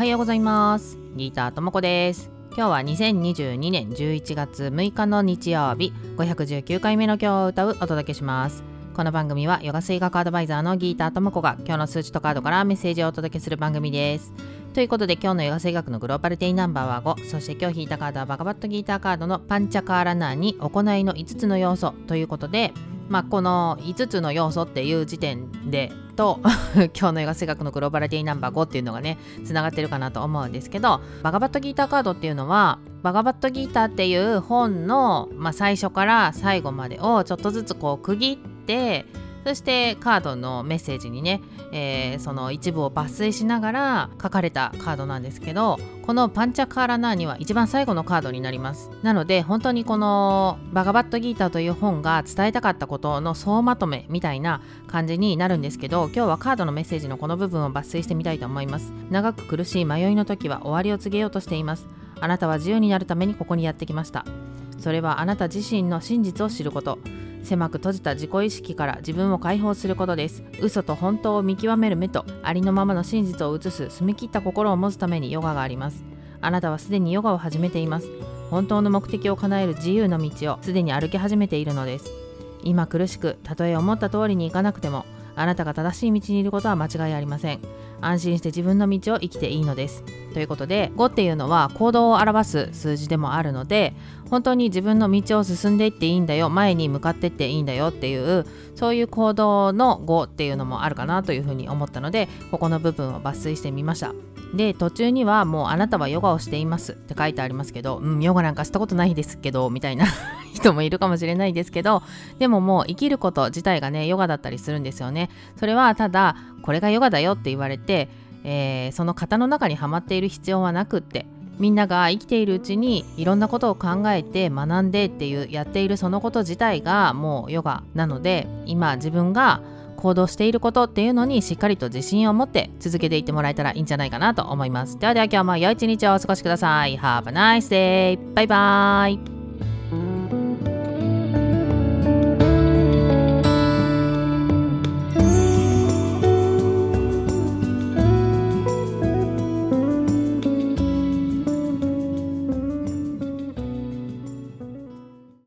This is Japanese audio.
はようございます。ギーターともこです。今日は2022年11月6日の日曜日。519回目の今日を歌うお届けします。この番組はヨガ水学アドバイザーのギーターともこが今日の数値とカードからメッセージをお届けする番組です。ということで今日のヨガ水学のグローバルデイナンバーは5そして今日引いたカードはバカバットギーターカードのパンチャカーラナーに行いの5つの要素ということでまあ、この5つの要素っていう時点でと 今日の映画性学のグローバリティナンバー5っていうのがねつながってるかなと思うんですけどバガバットギーターカードっていうのはバガバットギーターっていう本の、まあ、最初から最後までをちょっとずつこう区切ってそしてカードのメッセージにね、えー、その一部を抜粋しながら書かれたカードなんですけどこのパンチャカーラナーには一番最後のカードになります。なので本当にこのバガバットギーターという本が伝えたかったことの総まとめみたいな感じになるんですけど今日はカードのメッセージのこの部分を抜粋してみたいと思います。長く苦しい迷いの時は終わりを告げようとしています。あなたは自由になるためにここにやってきました。それはあなた自身の真実を知ること。狭く閉じた自己意識から自分を解放することです。嘘と本当を見極める目とありのままの真実を映す澄み切った心を持つためにヨガがあります。あなたはすでにヨガを始めています。本当の目的を叶える自由の道をすでに歩き始めているのです。今苦しくたとえ思った通りにいかなくてもあなたが正しい道にいることは間違いありません。安心して自分の道を生きていいのです。ということで5っていうのは行動を表す数字でもあるので本当に自分の道を進んでいっていいんだよ前に向かっていっていいんだよっていうそういう行動の5っていうのもあるかなというふうに思ったのでここの部分を抜粋してみました。で途中にはもうあなたはヨガをしていますって書いてありますけどうんヨガなんかしたことないですけどみたいな 人もいるかもしれないですけどでももう生きること自体がねヨガだったりするんですよね。それはただこれがヨガだよって言われて、えー、その型の中にはまっている必要はなくってみんなが生きているうちにいろんなことを考えて学んでっていうやっているそのこと自体がもうヨガなので今自分が行動していることっていうのにしっかりと自信を持って続けていってもらえたらいいんじゃないかなと思います。ではでは今日も良い一日をお過ごしください。Have a nice day! バイバイ